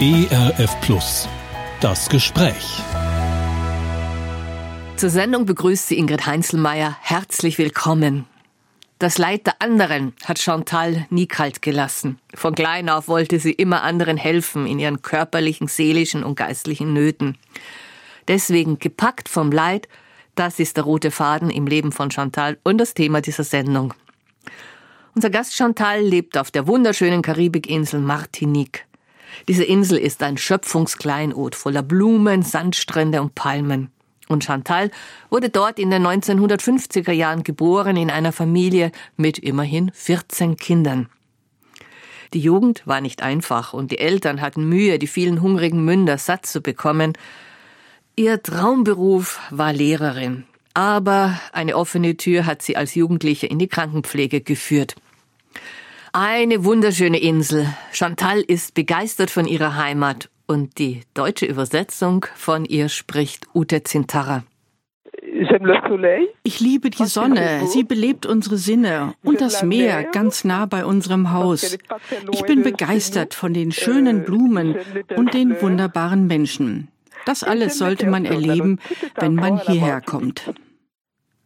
ERF Plus. Das Gespräch. Zur Sendung begrüßt sie Ingrid Heinzelmeier. Herzlich willkommen. Das Leid der anderen hat Chantal nie kalt gelassen. Von klein auf wollte sie immer anderen helfen in ihren körperlichen, seelischen und geistlichen Nöten. Deswegen gepackt vom Leid, das ist der rote Faden im Leben von Chantal und das Thema dieser Sendung. Unser Gast Chantal lebt auf der wunderschönen Karibikinsel Martinique. Diese Insel ist ein Schöpfungskleinod voller Blumen, Sandstrände und Palmen. Und Chantal wurde dort in den 1950er Jahren geboren in einer Familie mit immerhin 14 Kindern. Die Jugend war nicht einfach und die Eltern hatten Mühe, die vielen hungrigen Münder satt zu bekommen. Ihr Traumberuf war Lehrerin, aber eine offene Tür hat sie als Jugendliche in die Krankenpflege geführt. Eine wunderschöne Insel. Chantal ist begeistert von ihrer Heimat und die deutsche Übersetzung von ihr spricht Ute Zintarra. Ich liebe die Sonne, sie belebt unsere Sinne und das Meer ganz nah bei unserem Haus. Ich bin begeistert von den schönen Blumen und den wunderbaren Menschen. Das alles sollte man erleben, wenn man hierher kommt.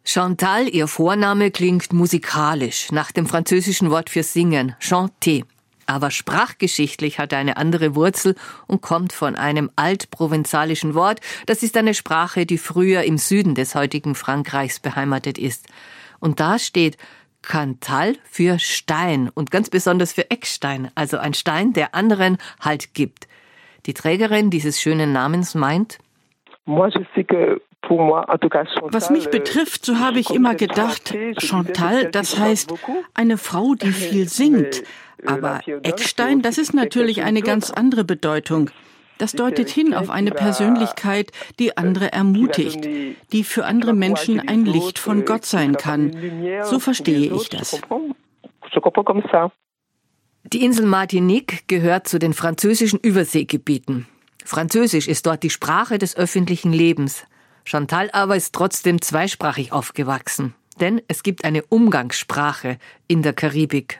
Chantal, ihr Vorname klingt musikalisch, nach dem französischen Wort für singen, chanter. Aber sprachgeschichtlich hat er eine andere Wurzel und kommt von einem altprovenzalischen Wort. Das ist eine Sprache, die früher im Süden des heutigen Frankreichs beheimatet ist. Und da steht Cantal für Stein und ganz besonders für Eckstein, also ein Stein, der anderen Halt gibt. Die Trägerin dieses schönen Namens meint, was mich betrifft, so habe ich immer gedacht, Chantal, das heißt eine Frau, die viel singt. Aber Eckstein, das ist natürlich eine ganz andere Bedeutung. Das deutet hin auf eine Persönlichkeit, die andere ermutigt, die für andere Menschen ein Licht von Gott sein kann. So verstehe ich das. Die Insel Martinique gehört zu den französischen Überseegebieten. Französisch ist dort die Sprache des öffentlichen Lebens. Chantal aber ist trotzdem zweisprachig aufgewachsen, denn es gibt eine Umgangssprache in der Karibik.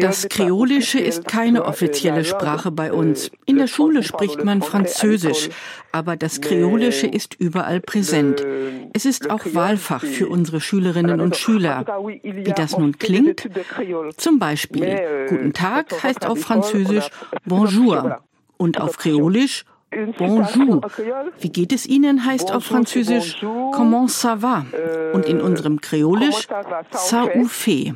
Das Kreolische ist keine offizielle Sprache bei uns. In der Schule spricht man Französisch, aber das Kreolische ist überall präsent. Es ist auch Wahlfach für unsere Schülerinnen und Schüler. Wie das nun klingt? Zum Beispiel, Guten Tag heißt auf Französisch Bonjour und auf Kreolisch Bonjour. Wie geht es Ihnen heißt auf Französisch Comment ça va? Und in unserem Kreolisch Ça ou fait.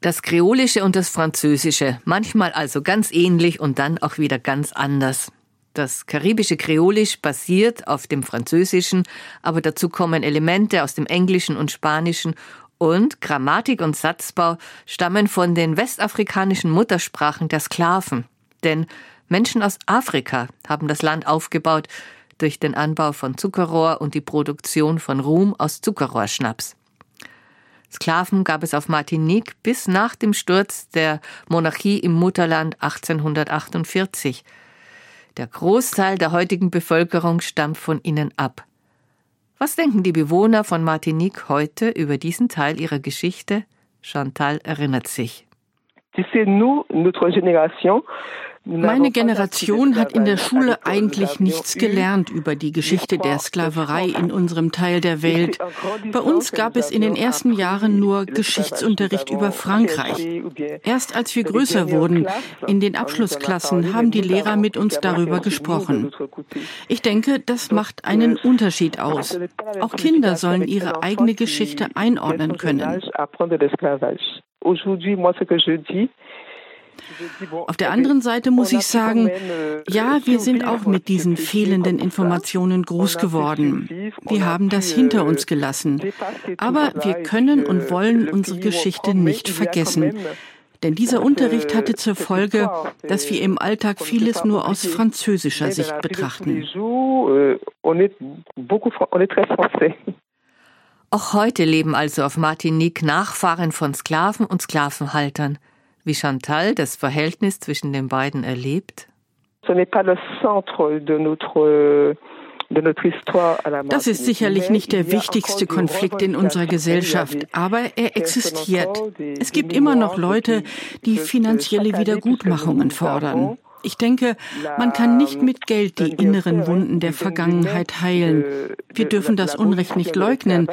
Das Kreolische und das Französische, manchmal also ganz ähnlich und dann auch wieder ganz anders. Das karibische Kreolisch basiert auf dem Französischen, aber dazu kommen Elemente aus dem Englischen und Spanischen und Grammatik und Satzbau stammen von den westafrikanischen Muttersprachen der Sklaven. Denn Menschen aus Afrika haben das Land aufgebaut durch den Anbau von Zuckerrohr und die Produktion von Rum aus Zuckerrohrschnaps. Sklaven gab es auf Martinique bis nach dem Sturz der Monarchie im Mutterland 1848. Der Großteil der heutigen Bevölkerung stammt von ihnen ab. Was denken die Bewohner von Martinique heute über diesen Teil ihrer Geschichte? Chantal erinnert sich. C'est nous, notre génération, meine Generation hat in der Schule eigentlich nichts gelernt über die Geschichte der Sklaverei in unserem Teil der Welt. Bei uns gab es in den ersten Jahren nur Geschichtsunterricht über Frankreich. Erst als wir größer wurden, in den Abschlussklassen, haben die Lehrer mit uns darüber gesprochen. Ich denke, das macht einen Unterschied aus. Auch Kinder sollen ihre eigene Geschichte einordnen können. Aujourd'hui, moi, ce que je dis, auf der anderen Seite muss ich sagen, ja, wir sind auch mit diesen fehlenden Informationen groß geworden. Wir haben das hinter uns gelassen. Aber wir können und wollen unsere Geschichte nicht vergessen. Denn dieser Unterricht hatte zur Folge, dass wir im Alltag vieles nur aus französischer Sicht betrachten. Auch heute leben also auf Martinique Nachfahren von Sklaven und Sklavenhaltern wie Chantal das Verhältnis zwischen den beiden erlebt? Das ist sicherlich nicht der wichtigste Konflikt in unserer Gesellschaft, aber er existiert. Es gibt immer noch Leute, die finanzielle Wiedergutmachungen fordern. Ich denke, man kann nicht mit Geld die inneren Wunden der Vergangenheit heilen. Wir dürfen das Unrecht nicht leugnen,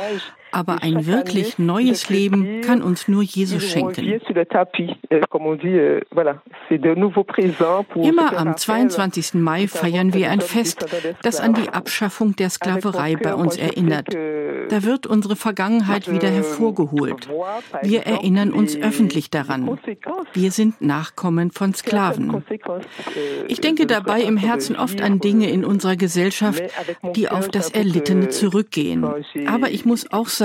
aber ein wirklich neues Leben kann uns nur Jesus schenken. Euh, euh, Immer am 22. Mai feiern wir ein Fest, das an die Abschaffung der Sklaverei bei uns erinnert. Da wird unsere Vergangenheit wieder hervorgeholt. Wir erinnern uns öffentlich daran. Wir sind Nachkommen von Sklaven. Ich denke dabei im Herzen oft an Dinge in unserer Gesellschaft, die auf das Erlittene zurückgehen. Aber ich muss auch sagen,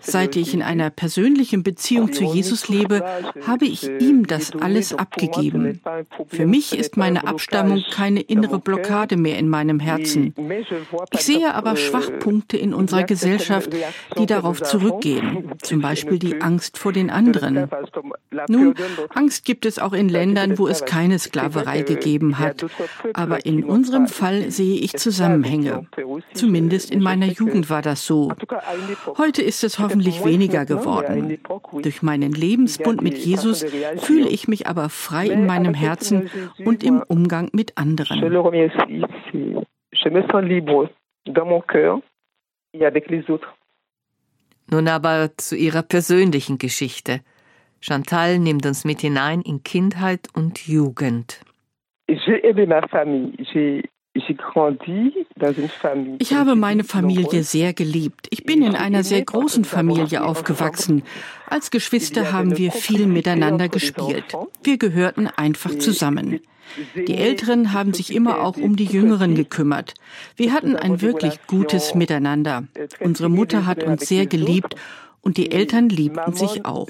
seit ich in einer persönlichen Beziehung zu Jesus lebe, habe ich ihm das alles abgegeben. Für mich ist meine Abstammung keine innere Blockade mehr in meinem Herzen. Ich sehe aber Schwachpunkte in unserer Gesellschaft, die darauf zurückgehen, zum Beispiel die Angst vor den anderen. Nun, Angst gibt es auch in Ländern, wo es keine Sklaverei gegeben hat, aber in unserem Fall sehe ich Zusammenhänge. Zumindest in meiner Jugend war das so. Heute ist es hoffentlich weniger geworden. Durch meinen Lebensbund mit Jesus fühle ich mich aber frei in meinem Herzen und im Umgang mit anderen. Nun aber zu ihrer persönlichen Geschichte. Chantal nimmt uns mit hinein in Kindheit und Jugend. J'ai aimé ma famille. J'ai ich habe meine Familie sehr geliebt. Ich bin in einer sehr großen Familie aufgewachsen. Als Geschwister haben wir viel miteinander gespielt. Wir gehörten einfach zusammen. Die Älteren haben sich immer auch um die Jüngeren gekümmert. Wir hatten ein wirklich gutes Miteinander. Unsere Mutter hat uns sehr geliebt und die Eltern liebten sich auch.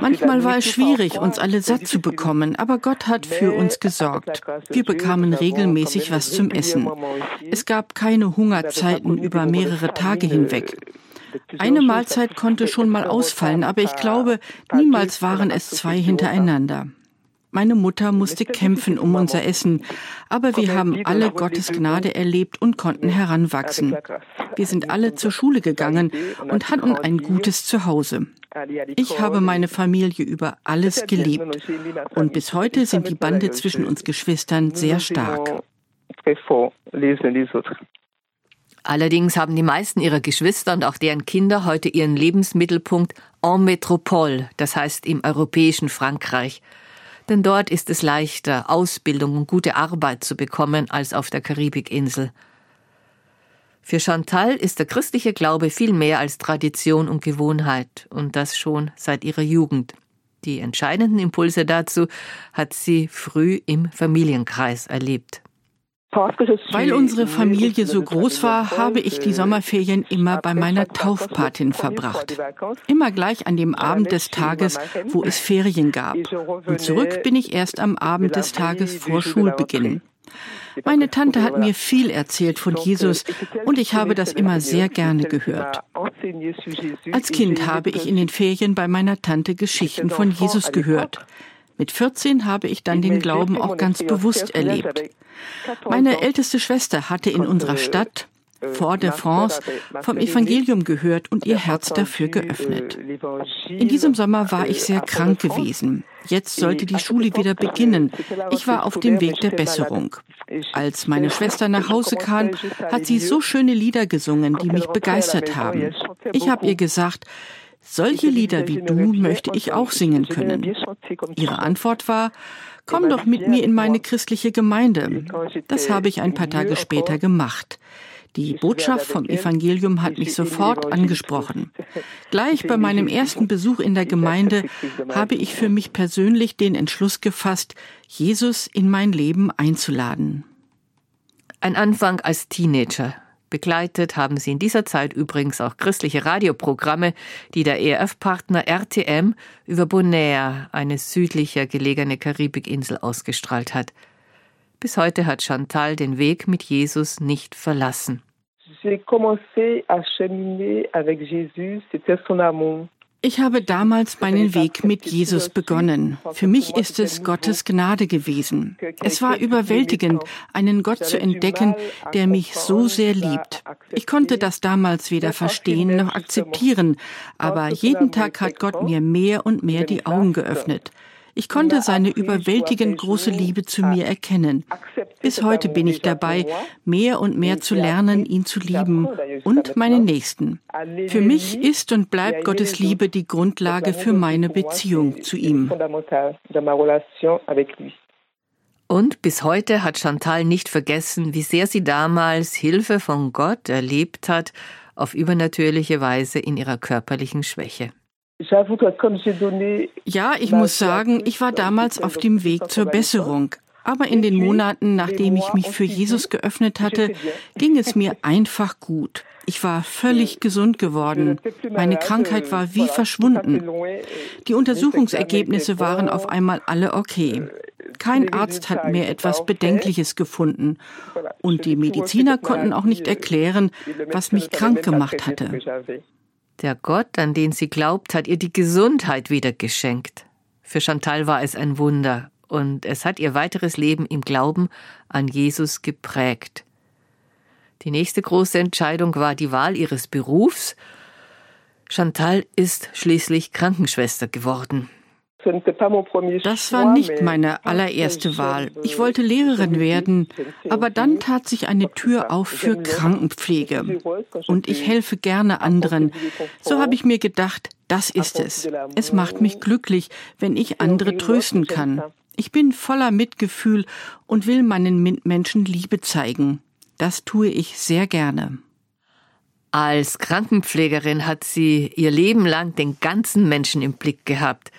Manchmal war es schwierig, uns alle satt zu bekommen, aber Gott hat für uns gesorgt. Wir bekamen regelmäßig was zum Essen. Es gab keine Hungerzeiten über mehrere Tage hinweg. Eine Mahlzeit konnte schon mal ausfallen, aber ich glaube, niemals waren es zwei hintereinander. Meine Mutter musste kämpfen um unser Essen, aber wir haben alle Gottes Gnade erlebt und konnten heranwachsen. Wir sind alle zur Schule gegangen und hatten ein gutes Zuhause. Ich habe meine Familie über alles geliebt. und bis heute sind die Bande zwischen uns Geschwistern sehr stark. Allerdings haben die meisten ihrer Geschwister und auch deren Kinder heute ihren Lebensmittelpunkt en Métropole, das heißt im europäischen Frankreich. Denn dort ist es leichter, Ausbildung und gute Arbeit zu bekommen als auf der Karibikinsel. Für Chantal ist der christliche Glaube viel mehr als Tradition und Gewohnheit, und das schon seit ihrer Jugend. Die entscheidenden Impulse dazu hat sie früh im Familienkreis erlebt. Weil unsere Familie so groß war, habe ich die Sommerferien immer bei meiner Taufpatin verbracht. Immer gleich an dem Abend des Tages, wo es Ferien gab. Und zurück bin ich erst am Abend des Tages vor Schulbeginn. Meine Tante hat mir viel erzählt von Jesus und ich habe das immer sehr gerne gehört. Als Kind habe ich in den Ferien bei meiner Tante Geschichten von Jesus gehört. Mit 14 habe ich dann den Glauben auch ganz bewusst erlebt. Meine älteste Schwester hatte in unserer Stadt Fort de France vom Evangelium gehört und ihr Herz dafür geöffnet. In diesem Sommer war ich sehr krank gewesen. Jetzt sollte die Schule wieder beginnen. Ich war auf dem Weg der Besserung. Als meine Schwester nach Hause kam, hat sie so schöne Lieder gesungen, die mich begeistert haben. Ich habe ihr gesagt, solche Lieder wie du möchte ich auch singen können. Ihre Antwort war, komm doch mit mir in meine christliche Gemeinde. Das habe ich ein paar Tage später gemacht. Die Botschaft vom Evangelium hat mich sofort angesprochen. Gleich bei meinem ersten Besuch in der Gemeinde habe ich für mich persönlich den Entschluss gefasst, Jesus in mein Leben einzuladen. Ein Anfang als Teenager, Begleitet haben sie in dieser Zeit übrigens auch christliche Radioprogramme, die der ERF-Partner RTM über Bonaire, eine südlicher gelegene Karibikinsel, ausgestrahlt hat. Bis heute hat Chantal den Weg mit Jesus nicht verlassen. J'ai commencé à cheminer avec Jésus, c'était son amour. Ich habe damals meinen Weg mit Jesus begonnen. Für mich ist es Gottes Gnade gewesen. Es war überwältigend, einen Gott zu entdecken, der mich so sehr liebt. Ich konnte das damals weder verstehen noch akzeptieren, aber jeden Tag hat Gott mir mehr und mehr die Augen geöffnet. Ich konnte seine überwältigend große Liebe zu mir erkennen. Bis heute bin ich dabei, mehr und mehr zu lernen, ihn zu lieben und meinen Nächsten. Für mich ist und bleibt Gottes Liebe die Grundlage für meine Beziehung zu ihm. Und bis heute hat Chantal nicht vergessen, wie sehr sie damals Hilfe von Gott erlebt hat, auf übernatürliche Weise in ihrer körperlichen Schwäche. Ja, ich muss sagen, ich war damals auf dem Weg zur Besserung. Aber in den Monaten, nachdem ich mich für Jesus geöffnet hatte, ging es mir einfach gut. Ich war völlig gesund geworden. Meine Krankheit war wie verschwunden. Die Untersuchungsergebnisse waren auf einmal alle okay. Kein Arzt hat mehr etwas Bedenkliches gefunden. Und die Mediziner konnten auch nicht erklären, was mich krank gemacht hatte. Der Gott, an den sie glaubt, hat ihr die Gesundheit wieder geschenkt. Für Chantal war es ein Wunder und es hat ihr weiteres Leben im Glauben an Jesus geprägt. Die nächste große Entscheidung war die Wahl ihres Berufs. Chantal ist schließlich Krankenschwester geworden. Das war nicht meine allererste Wahl. Ich wollte Lehrerin werden, aber dann tat sich eine Tür auf für Krankenpflege. Und ich helfe gerne anderen. So habe ich mir gedacht, das ist es. Es macht mich glücklich, wenn ich andere trösten kann. Ich bin voller Mitgefühl und will meinen Mitmenschen Liebe zeigen. Das tue ich sehr gerne. Als Krankenpflegerin hat sie ihr Leben lang den ganzen Menschen im Blick gehabt.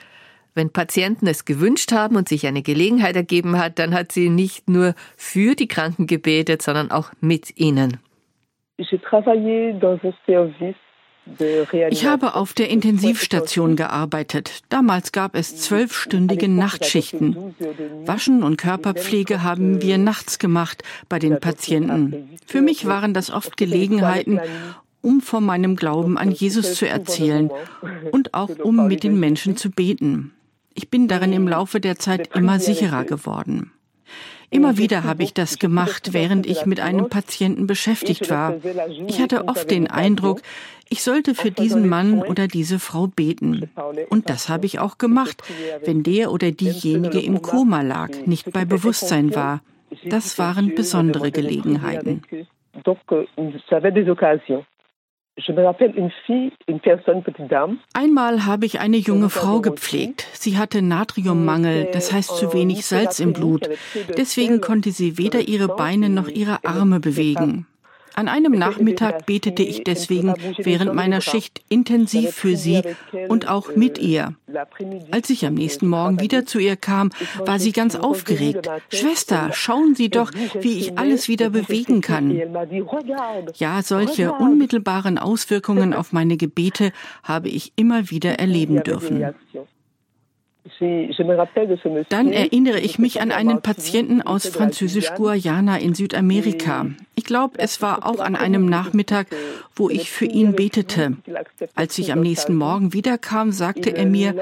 Wenn Patienten es gewünscht haben und sich eine Gelegenheit ergeben hat, dann hat sie nicht nur für die Kranken gebetet, sondern auch mit ihnen. Ich habe auf der Intensivstation gearbeitet. Damals gab es zwölfstündige Nachtschichten. Waschen und Körperpflege haben wir nachts gemacht bei den Patienten. Für mich waren das oft Gelegenheiten, um von meinem Glauben an Jesus zu erzählen und auch um mit den Menschen zu beten. Ich bin darin im Laufe der Zeit immer sicherer geworden. Immer wieder habe ich das gemacht, während ich mit einem Patienten beschäftigt war. Ich hatte oft den Eindruck, ich sollte für diesen Mann oder diese Frau beten. Und das habe ich auch gemacht, wenn der oder diejenige im Koma lag, nicht bei Bewusstsein war. Das waren besondere Gelegenheiten. Einmal habe ich eine junge Frau gepflegt. Sie hatte Natriummangel, das heißt zu wenig Salz im Blut. Deswegen konnte sie weder ihre Beine noch ihre Arme bewegen. An einem Nachmittag betete ich deswegen während meiner Schicht intensiv für sie und auch mit ihr. Als ich am nächsten Morgen wieder zu ihr kam, war sie ganz aufgeregt. Schwester, schauen Sie doch, wie ich alles wieder bewegen kann. Ja, solche unmittelbaren Auswirkungen auf meine Gebete habe ich immer wieder erleben dürfen. Dann erinnere ich mich an einen Patienten aus Französisch-Guayana in Südamerika. Ich glaube, es war auch an einem Nachmittag, wo ich für ihn betete. Als ich am nächsten Morgen wiederkam, sagte er mir,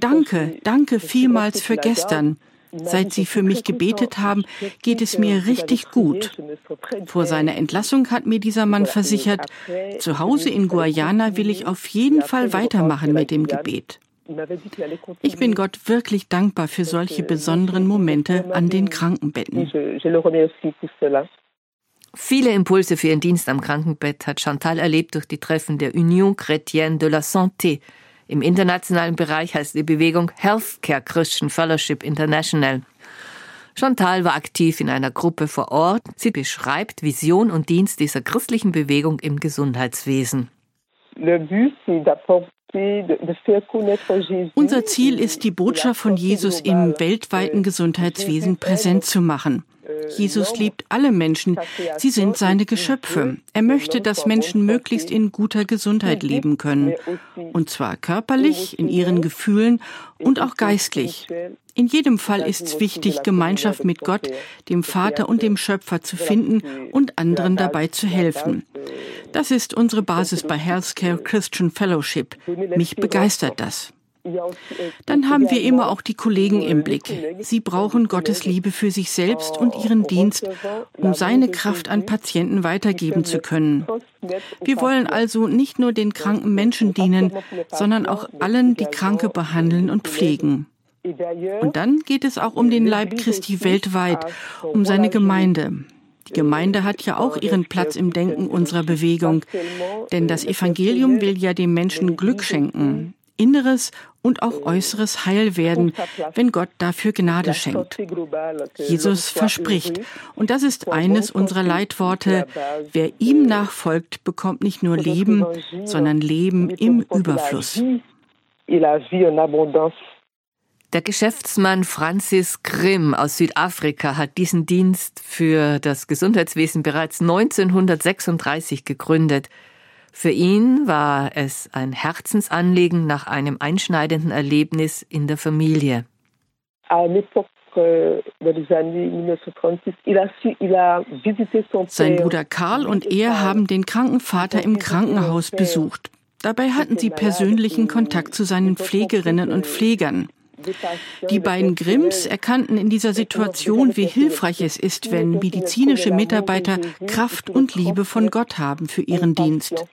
Danke, danke vielmals für gestern. Seit Sie für mich gebetet haben, geht es mir richtig gut. Vor seiner Entlassung hat mir dieser Mann versichert, zu Hause in Guayana will ich auf jeden Fall weitermachen mit dem Gebet. Ich bin Gott wirklich dankbar für solche besonderen Momente an den Krankenbetten. Viele Impulse für ihren Dienst am Krankenbett hat Chantal erlebt durch die Treffen der Union Chrétienne de la Santé. Im internationalen Bereich heißt die Bewegung Healthcare Christian Fellowship International. Chantal war aktiv in einer Gruppe vor Ort. Sie beschreibt Vision und Dienst dieser christlichen Bewegung im Gesundheitswesen. Unser Ziel ist, die Botschaft von Jesus im weltweiten Gesundheitswesen präsent zu machen. Jesus liebt alle Menschen. Sie sind seine Geschöpfe. Er möchte, dass Menschen möglichst in guter Gesundheit leben können. Und zwar körperlich, in ihren Gefühlen und auch geistlich. In jedem Fall ist es wichtig, Gemeinschaft mit Gott, dem Vater und dem Schöpfer zu finden und anderen dabei zu helfen. Das ist unsere Basis bei Healthcare Christian Fellowship. Mich begeistert das. Dann haben wir immer auch die Kollegen im Blick. Sie brauchen Gottes Liebe für sich selbst und ihren Dienst, um seine Kraft an Patienten weitergeben zu können. Wir wollen also nicht nur den kranken Menschen dienen, sondern auch allen, die Kranke behandeln und pflegen. Und dann geht es auch um den Leib Christi weltweit, um seine Gemeinde. Die Gemeinde hat ja auch ihren Platz im Denken unserer Bewegung, denn das Evangelium will ja dem Menschen Glück schenken inneres und auch äußeres Heil werden, wenn Gott dafür Gnade schenkt. Jesus verspricht, und das ist eines unserer Leitworte, wer ihm nachfolgt, bekommt nicht nur Leben, sondern Leben im Überfluss. Der Geschäftsmann Francis Grimm aus Südafrika hat diesen Dienst für das Gesundheitswesen bereits 1936 gegründet. Für ihn war es ein Herzensanliegen nach einem einschneidenden Erlebnis in der Familie. Sein Bruder Karl und er haben den kranken Vater im Krankenhaus besucht. Dabei hatten sie persönlichen Kontakt zu seinen Pflegerinnen und Pflegern. Die beiden Grimms erkannten in dieser Situation, wie hilfreich es ist, wenn medizinische Mitarbeiter Kraft und Liebe von Gott haben für ihren Dienst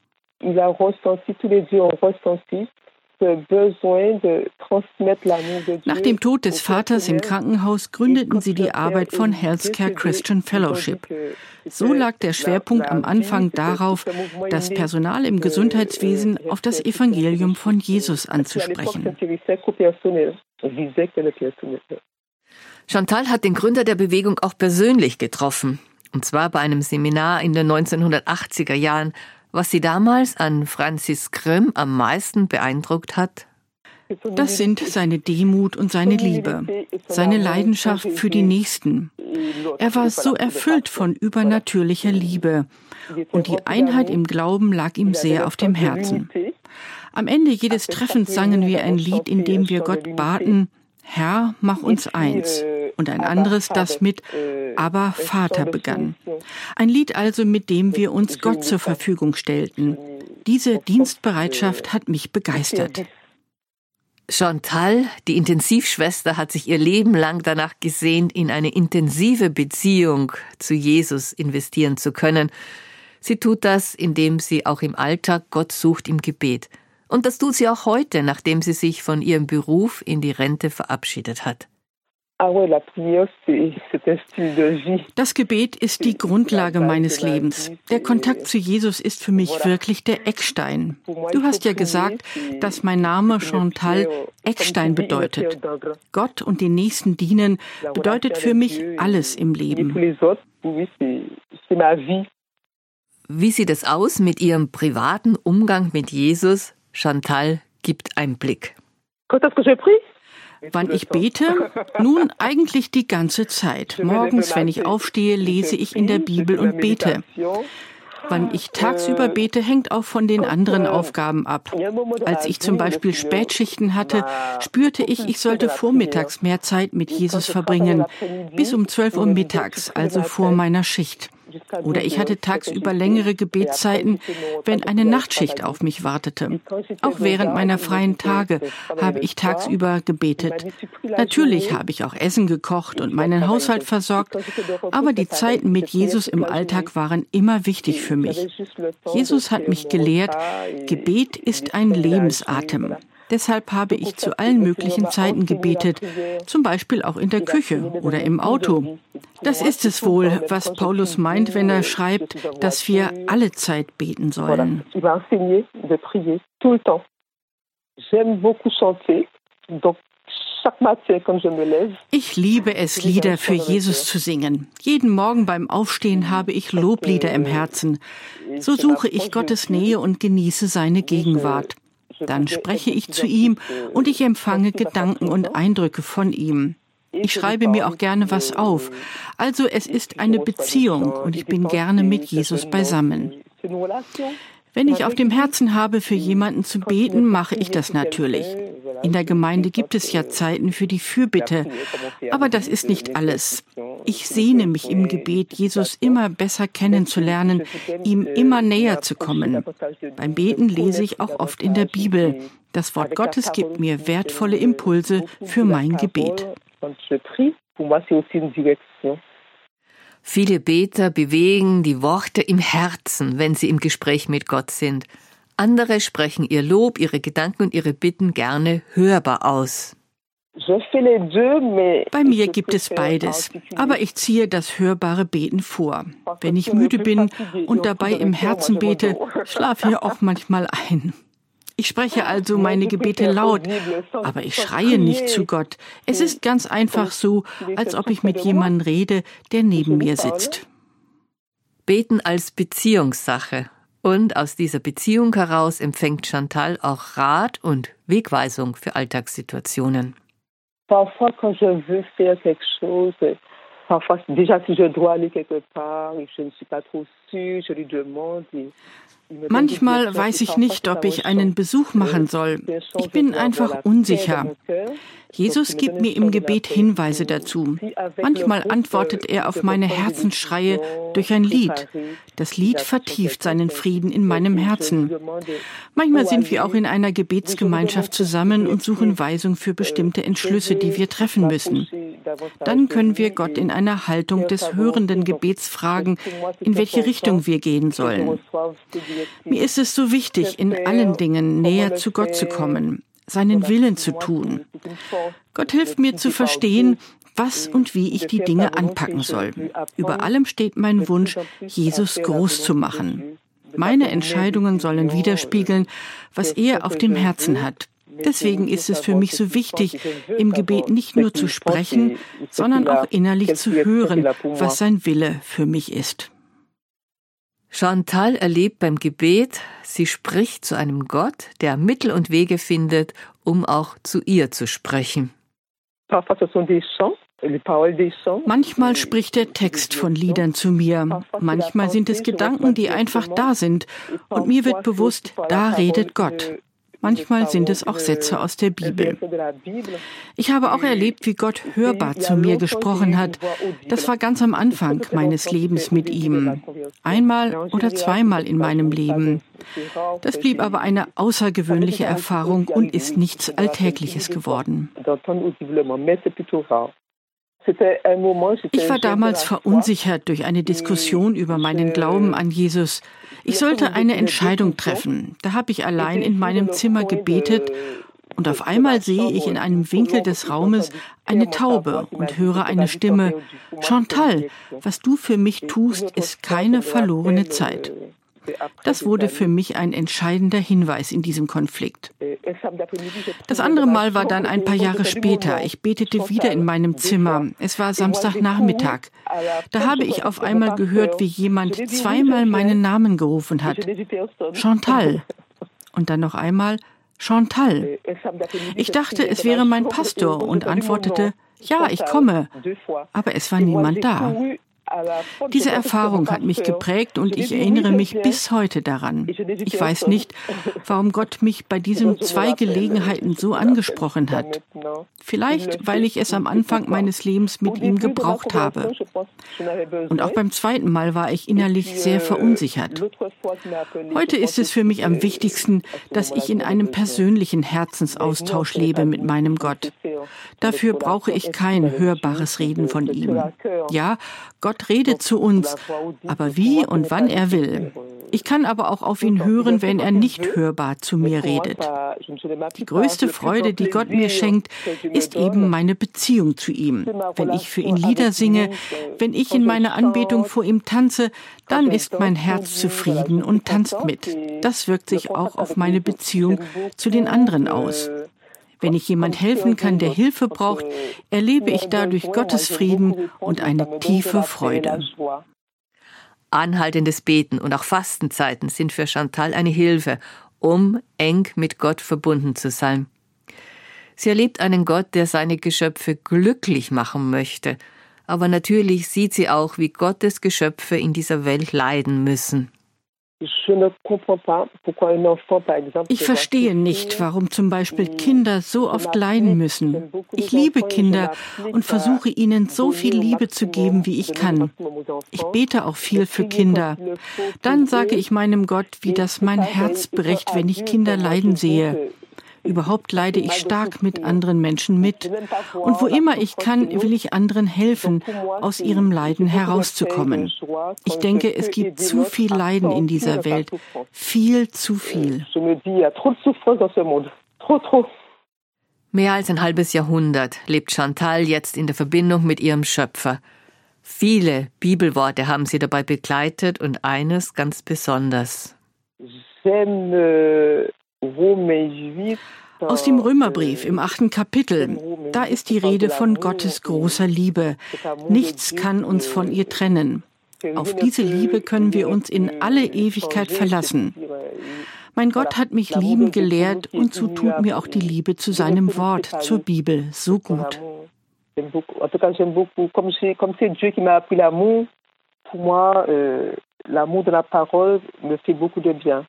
nach dem Tod des Vaters im Krankenhaus gründeten sie die Arbeit von Healthcare Christian Fellowship. So lag der Schwerpunkt am Anfang darauf, das Personal im Gesundheitswesen auf das Evangelium von Jesus anzusprechen. Chantal hat den Gründer der Bewegung auch persönlich getroffen. Und zwar bei einem Seminar in den 1980er Jahren was Sie damals an Francis Grimm am meisten beeindruckt hat? Das sind seine Demut und seine Liebe, seine Leidenschaft für die Nächsten. Er war so erfüllt von übernatürlicher Liebe und die Einheit im Glauben lag ihm sehr auf dem Herzen. Am Ende jedes Treffens sangen wir ein Lied, in dem wir Gott baten, Herr, mach uns eins. Und ein anderes, das mit Aber Vater begann. Ein Lied also, mit dem wir uns Gott zur Verfügung stellten. Diese Dienstbereitschaft hat mich begeistert. Chantal, die Intensivschwester, hat sich ihr Leben lang danach gesehnt, in eine intensive Beziehung zu Jesus investieren zu können. Sie tut das, indem sie auch im Alltag Gott sucht im Gebet. Und das tut sie auch heute, nachdem sie sich von ihrem Beruf in die Rente verabschiedet hat. Ah das Gebet ist die Grundlage meines Lebens. Der Kontakt zu Jesus ist für mich wirklich der Eckstein. Du hast ja gesagt, dass mein Name Chantal Eckstein bedeutet. Gott und den Nächsten dienen bedeutet für mich alles im Leben. Wie sieht es aus mit Ihrem privaten Umgang mit Jesus? Chantal gibt Einblick. Wann ich bete? Nun eigentlich die ganze Zeit. Morgens, wenn ich aufstehe, lese ich in der Bibel und bete. Wann ich tagsüber bete, hängt auch von den anderen Aufgaben ab. Als ich zum Beispiel Spätschichten hatte, spürte ich, ich sollte vormittags mehr Zeit mit Jesus verbringen, bis um 12 Uhr mittags, also vor meiner Schicht. Oder ich hatte tagsüber längere Gebetszeiten, wenn eine Nachtschicht auf mich wartete. Auch während meiner freien Tage habe ich tagsüber gebetet. Natürlich habe ich auch Essen gekocht und meinen Haushalt versorgt, aber die Zeiten mit Jesus im Alltag waren immer wichtig für mich. Jesus hat mich gelehrt, Gebet ist ein Lebensatem. Deshalb habe ich zu allen möglichen Zeiten gebetet, zum Beispiel auch in der Küche oder im Auto. Das ist es wohl, was Paulus meint, wenn er schreibt, dass wir alle Zeit beten sollen. Ich liebe es, Lieder für Jesus zu singen. Jeden Morgen beim Aufstehen habe ich Loblieder im Herzen. So suche ich Gottes Nähe und genieße seine Gegenwart. Dann spreche ich zu ihm und ich empfange Gedanken und Eindrücke von ihm. Ich schreibe mir auch gerne was auf. Also es ist eine Beziehung und ich bin gerne mit Jesus beisammen. Wenn ich auf dem Herzen habe, für jemanden zu beten, mache ich das natürlich. In der Gemeinde gibt es ja Zeiten für die Fürbitte, aber das ist nicht alles. Ich sehne mich im Gebet, Jesus immer besser kennenzulernen, ihm immer näher zu kommen. Beim Beten lese ich auch oft in der Bibel. Das Wort Gottes gibt mir wertvolle Impulse für mein Gebet. Viele Beter bewegen die Worte im Herzen, wenn sie im Gespräch mit Gott sind. Andere sprechen ihr Lob, ihre Gedanken und ihre Bitten gerne hörbar aus. Bei mir gibt es beides, aber ich ziehe das hörbare Beten vor. Wenn ich müde bin und dabei im Herzen bete, schlafe ich auch manchmal ein. Ich spreche also meine Gebete laut, aber ich schreie nicht zu Gott. Es ist ganz einfach so, als ob ich mit jemandem rede, der neben mir sitzt. Beten als Beziehungssache. Und aus dieser Beziehung heraus empfängt Chantal auch Rat und Wegweisung für Alltagssituationen. Parfois, quand je veux faire quelque chose, parfois, déjà si je dois aller quelque part et je ne suis pas trop sûre, je lui demande. Manchmal weiß ich nicht, ob ich einen Besuch machen soll. Ich bin einfach unsicher. Jesus gibt mir im Gebet Hinweise dazu. Manchmal antwortet er auf meine Herzensschreie durch ein Lied. Das Lied vertieft seinen Frieden in meinem Herzen. Manchmal sind wir auch in einer Gebetsgemeinschaft zusammen und suchen Weisung für bestimmte Entschlüsse, die wir treffen müssen. Dann können wir Gott in einer Haltung des hörenden Gebets fragen, in welche Richtung wir gehen sollen. Mir ist es so wichtig, in allen Dingen näher zu Gott zu kommen seinen Willen zu tun. Gott hilft mir zu verstehen, was und wie ich die Dinge anpacken soll. Über allem steht mein Wunsch, Jesus groß zu machen. Meine Entscheidungen sollen widerspiegeln, was er auf dem Herzen hat. Deswegen ist es für mich so wichtig, im Gebet nicht nur zu sprechen, sondern auch innerlich zu hören, was sein Wille für mich ist. Chantal erlebt beim Gebet, sie spricht zu einem Gott, der Mittel und Wege findet, um auch zu ihr zu sprechen. Manchmal spricht der Text von Liedern zu mir. Manchmal sind es Gedanken, die einfach da sind. Und mir wird bewusst, da redet Gott. Manchmal sind es auch Sätze aus der Bibel. Ich habe auch erlebt, wie Gott hörbar zu mir gesprochen hat. Das war ganz am Anfang meines Lebens mit ihm. Einmal oder zweimal in meinem Leben. Das blieb aber eine außergewöhnliche Erfahrung und ist nichts Alltägliches geworden. Ich war damals verunsichert durch eine Diskussion über meinen Glauben an Jesus. Ich sollte eine Entscheidung treffen. Da habe ich allein in meinem Zimmer gebetet und auf einmal sehe ich in einem Winkel des Raumes eine Taube und höre eine Stimme, Chantal, was du für mich tust, ist keine verlorene Zeit. Das wurde für mich ein entscheidender Hinweis in diesem Konflikt. Das andere Mal war dann ein paar Jahre später. Ich betete wieder in meinem Zimmer. Es war Samstagnachmittag. Da habe ich auf einmal gehört, wie jemand zweimal meinen Namen gerufen hat. Chantal. Und dann noch einmal Chantal. Ich dachte, es wäre mein Pastor und antwortete, ja, ich komme. Aber es war niemand da. Diese Erfahrung hat mich geprägt und ich erinnere mich bis heute daran. Ich weiß nicht, warum Gott mich bei diesen zwei Gelegenheiten so angesprochen hat. Vielleicht, weil ich es am Anfang meines Lebens mit ihm gebraucht habe. Und auch beim zweiten Mal war ich innerlich sehr verunsichert. Heute ist es für mich am wichtigsten, dass ich in einem persönlichen Herzensaustausch lebe mit meinem Gott. Dafür brauche ich kein hörbares Reden von ihm. Ja, Gott redet zu uns, aber wie und wann er will. Ich kann aber auch auf ihn hören, wenn er nicht hörbar zu mir redet. Die größte Freude, die Gott mir schenkt, ist eben meine Beziehung zu ihm. Wenn ich für ihn Lieder singe, wenn ich in meiner Anbetung vor ihm tanze, dann ist mein Herz zufrieden und tanzt mit. Das wirkt sich auch auf meine Beziehung zu den anderen aus. Wenn ich jemand helfen kann, der Hilfe braucht, erlebe ich dadurch Gottes Frieden und eine tiefe Freude. Anhaltendes Beten und auch Fastenzeiten sind für Chantal eine Hilfe, um eng mit Gott verbunden zu sein. Sie erlebt einen Gott, der seine Geschöpfe glücklich machen möchte, aber natürlich sieht sie auch, wie Gottes Geschöpfe in dieser Welt leiden müssen. Ich verstehe nicht, warum zum Beispiel Kinder so oft leiden müssen. Ich liebe Kinder und versuche ihnen so viel Liebe zu geben, wie ich kann. Ich bete auch viel für Kinder. Dann sage ich meinem Gott, wie das mein Herz bricht, wenn ich Kinder leiden sehe. Überhaupt leide ich stark mit anderen Menschen mit. Und wo immer ich kann, will ich anderen helfen, aus ihrem Leiden herauszukommen. Ich denke, es gibt zu viel Leiden in dieser Welt. Viel zu viel. Mehr als ein halbes Jahrhundert lebt Chantal jetzt in der Verbindung mit ihrem Schöpfer. Viele Bibelworte haben sie dabei begleitet und eines ganz besonders. Aus dem Römerbrief im achten Kapitel, da ist die Rede von Gottes großer Liebe. Nichts kann uns von ihr trennen. Auf diese Liebe können wir uns in alle Ewigkeit verlassen. Mein Gott hat mich lieben gelehrt und so tut mir auch die Liebe zu seinem Wort, zur Bibel, so gut. Pour moi, euh, l'amour de la parole me fait beaucoup de bien.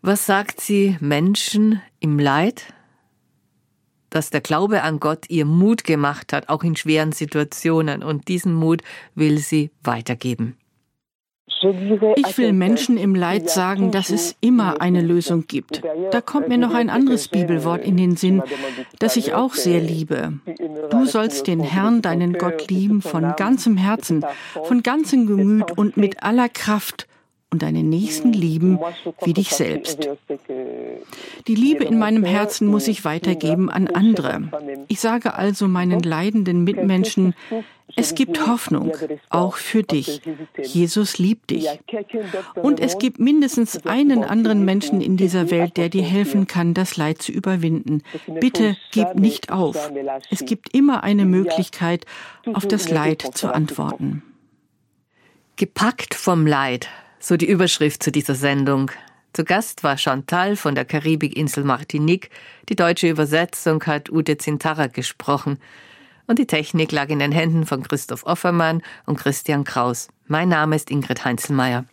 Was sagt sie Menschen im Leid? Dass der Glaube an Gott ihr Mut gemacht hat, auch in schweren Situationen, und diesen Mut will sie weitergeben. Ich will Menschen im Leid sagen, dass es immer eine Lösung gibt. Da kommt mir noch ein anderes Bibelwort in den Sinn, das ich auch sehr liebe. Du sollst den Herrn, deinen Gott lieben, von ganzem Herzen, von ganzem Gemüt und mit aller Kraft und deinen Nächsten lieben wie dich selbst. Die Liebe in meinem Herzen muss ich weitergeben an andere. Ich sage also meinen leidenden Mitmenschen, es gibt Hoffnung, auch für dich. Jesus liebt dich. Und es gibt mindestens einen anderen Menschen in dieser Welt, der dir helfen kann, das Leid zu überwinden. Bitte gib nicht auf. Es gibt immer eine Möglichkeit, auf das Leid zu antworten. Gepackt vom Leid so die Überschrift zu dieser Sendung. Zu Gast war Chantal von der Karibikinsel Martinique. Die deutsche Übersetzung hat Ute Zintarra gesprochen. Und die Technik lag in den Händen von Christoph Offermann und Christian Kraus. Mein Name ist Ingrid Heinzelmeier.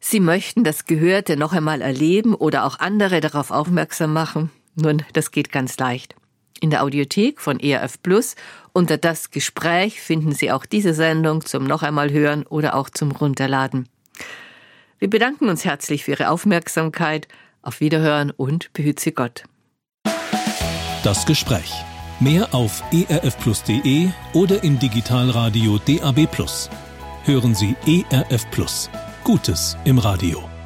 Sie möchten das Gehörte noch einmal erleben oder auch andere darauf aufmerksam machen? Nun, das geht ganz leicht. In der Audiothek von ERF Plus unter das Gespräch finden Sie auch diese Sendung zum noch einmal hören oder auch zum Runterladen. Wir bedanken uns herzlich für Ihre Aufmerksamkeit. Auf Wiederhören und behüt Sie Gott. Das Gespräch. Mehr auf erfplus.de oder im Digitalradio DAB+. Hören Sie ERF. Gutes im Radio.